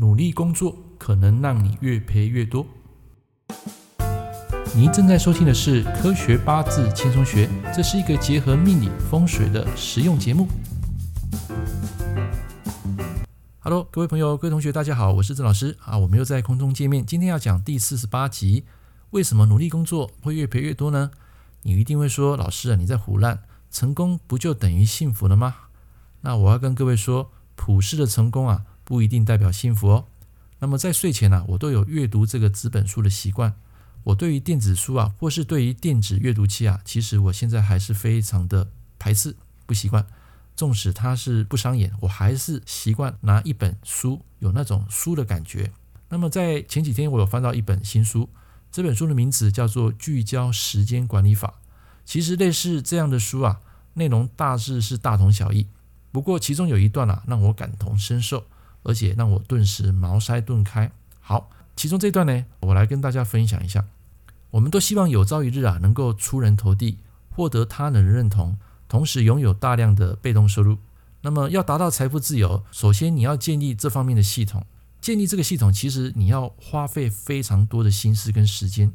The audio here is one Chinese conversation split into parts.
努力工作可能让你越赔越多。您正在收听的是《科学八字轻松学》，这是一个结合命理风水的实用节目。Hello，各位朋友、各位同学，大家好，我是郑老师啊，我们又在空中见面。今天要讲第四十八集，为什么努力工作会越赔越多呢？你一定会说，老师啊，你在胡乱，成功不就等于幸福了吗？那我要跟各位说，普世的成功啊，不一定代表幸福哦。那么在睡前呢、我都有阅读这个纸本书的习惯。我对于电子书啊，或是对于电子阅读器啊，其实我现在还是非常的排斥，不习惯。纵使它是不伤眼，我还是习惯拿一本书，有那种书的感觉。那么在前几天，我有翻到一本新书，这本书的名字叫做《聚焦时间管理法》。其实类似这样的书啊，内容大致是大同小异。不过其中有一段啊，让我感同身受，而且让我顿时茅塞顿开。好，其中这段呢，我来跟大家分享一下。我们都希望有朝一日啊，能够出人头地，获得他人的认同，同时拥有大量的被动收入。那么要达到财富自由，首先你要建立这方面的系统。建立这个系统，其实你要花费非常多的心思跟时间，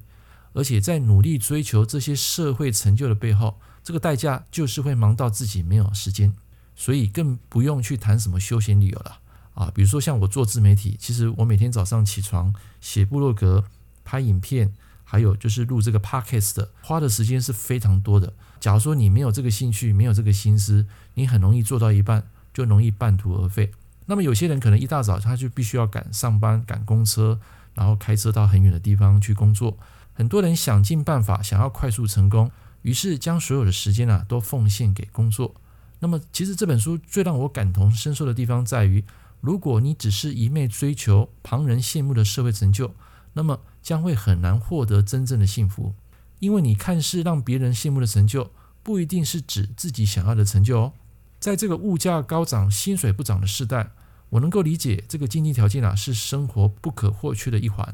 而且在努力追求这些社会成就的背后，这个代价就是会忙到自己没有时间。所以更不用去谈什么休闲旅游了啊！比如说像我做自媒体，其实我每天早上起床写部落格、拍影片，还有就是录这个 podcast 的，花的时间是非常多的。假如说你没有这个兴趣，没有这个心思，你很容易做到一半就容易半途而废。那么有些人可能一大早他就必须要赶上班、赶公车，然后开车到很远的地方去工作。很多人想尽办法想要快速成功，于是将所有的时间啊都奉献给工作。那么，其实这本书最让我感同身受的地方在于，如果你只是一昧追求旁人羡慕的社会成就，那么将会很难获得真正的幸福。因为你看似让别人羡慕的成就，不一定是指自己想要的成就哦。在这个物价高涨、薪水不涨的时代，我能够理解这个经济条件啊是生活不可或缺的一环。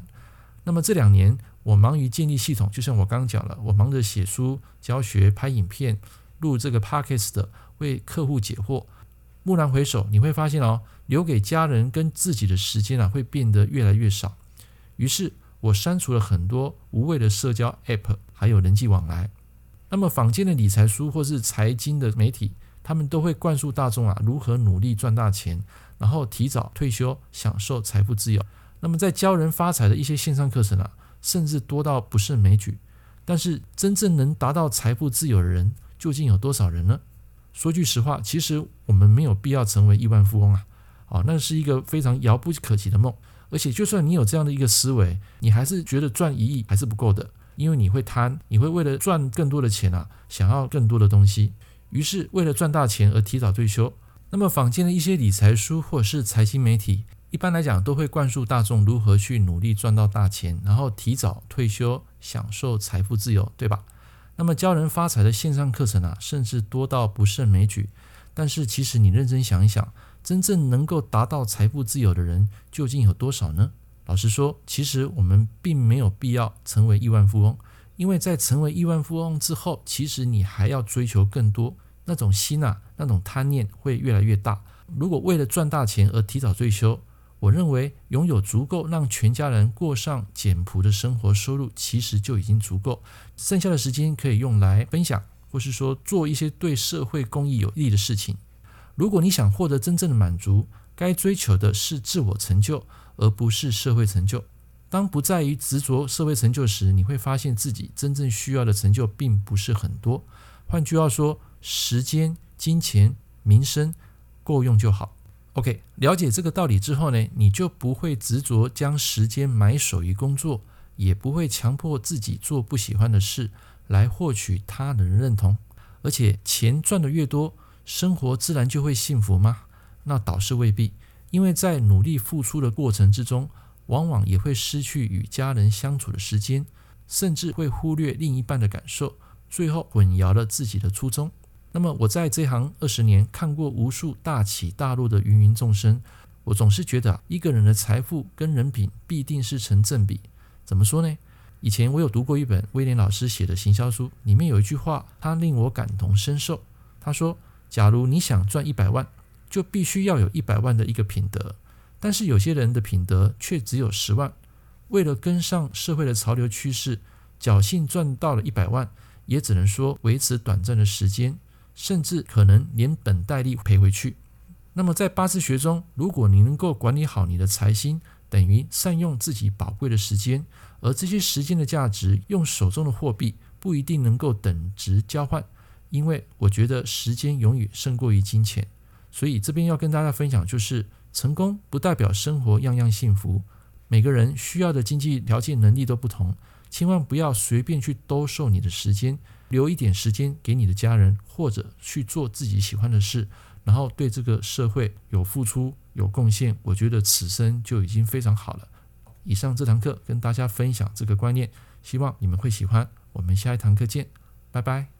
那么这两年，我忙于建立系统，就像我刚刚讲了，我忙着写书、教学、拍影片、录这个 podcast 的。为客户解惑，蓦然回首，你会发现哦，留给家人跟自己的时间啊，会变得越来越少。于是，我删除了很多无谓的社交 App，还有人际往来。那么，坊间的理财书或是财经的媒体，他们都会灌输大众啊，如何努力赚大钱，然后提早退休，享受财富自由。那么，在教人发财的一些线上课程啊，甚至多到不胜枚举。但是，真正能达到财富自由的人，究竟有多少人呢？说句实话，其实我们没有必要成为亿万富翁啊！啊，那是一个非常遥不可及的梦。而且，就算你有这样的一个思维，你还是觉得赚一亿还是不够的，因为你会贪，你会为了赚更多的钱啊，想要更多的东西。于是，为了赚大钱而提早退休。那么，坊间的一些理财书或者是财经媒体，一般来讲都会灌输大众如何去努力赚到大钱，然后提早退休，享受财富自由，对吧？那么教人发财的线上课程啊，甚至多到不胜枚举。但是其实你认真想一想，真正能够达到财富自由的人究竟有多少呢？老实说，其实我们并没有必要成为亿万富翁，因为在成为亿万富翁之后，其实你还要追求更多，那种心啊，那种贪念会越来越大。如果为了赚大钱而提早退休，我认为拥有足够让全家人过上简朴的生活收入，其实就已经足够。剩下的时间可以用来分享，或是说做一些对社会公益有益的事情。如果你想获得真正的满足，该追求的是自我成就，而不是社会成就。当不在于执着社会成就时，你会发现自己真正需要的成就并不是很多。换句话说，时间、金钱、名声够用就好。OK，了解这个道理之后呢，你就不会执着将时间埋首于工作，也不会强迫自己做不喜欢的事来获取他人认同。而且钱赚得越多，生活自然就会幸福吗？那倒是未必，因为在努力付出的过程之中，往往也会失去与家人相处的时间，甚至会忽略另一半的感受，最后混淆了自己的初衷。那么我在这行二十年，看过无数大起大落的芸芸众生，我总是觉得一个人的财富跟人品必定是成正比。怎么说呢？以前我有读过一本威廉老师写的行销书，里面有一句话，他令我感同身受。他说：“假如你想赚一百万，就必须要有一百万的一个品德。但是有些人的品德却只有十万，为了跟上社会的潮流趋势，侥幸赚到了一百万，也只能说维持短暂的时间，甚至可能连本带利赔回去。那么在八字学中，如果你能够管理好你的财星，等于善用自己宝贵的时间，而这些时间的价值，用手中的货币不一定能够等值交换，因为我觉得时间永远胜过于金钱。所以这边要跟大家分享，就是成功不代表生活样样幸福，每个人需要的经济条件能力都不同，千万不要随便去兜售你的时间，留一点时间给你的家人，或者去做自己喜欢的事。然后对这个社会有付出、有贡献，我觉得此生就已经非常好了。以上这堂课跟大家分享这个观念，希望你们会喜欢。我们下一堂课见，拜拜。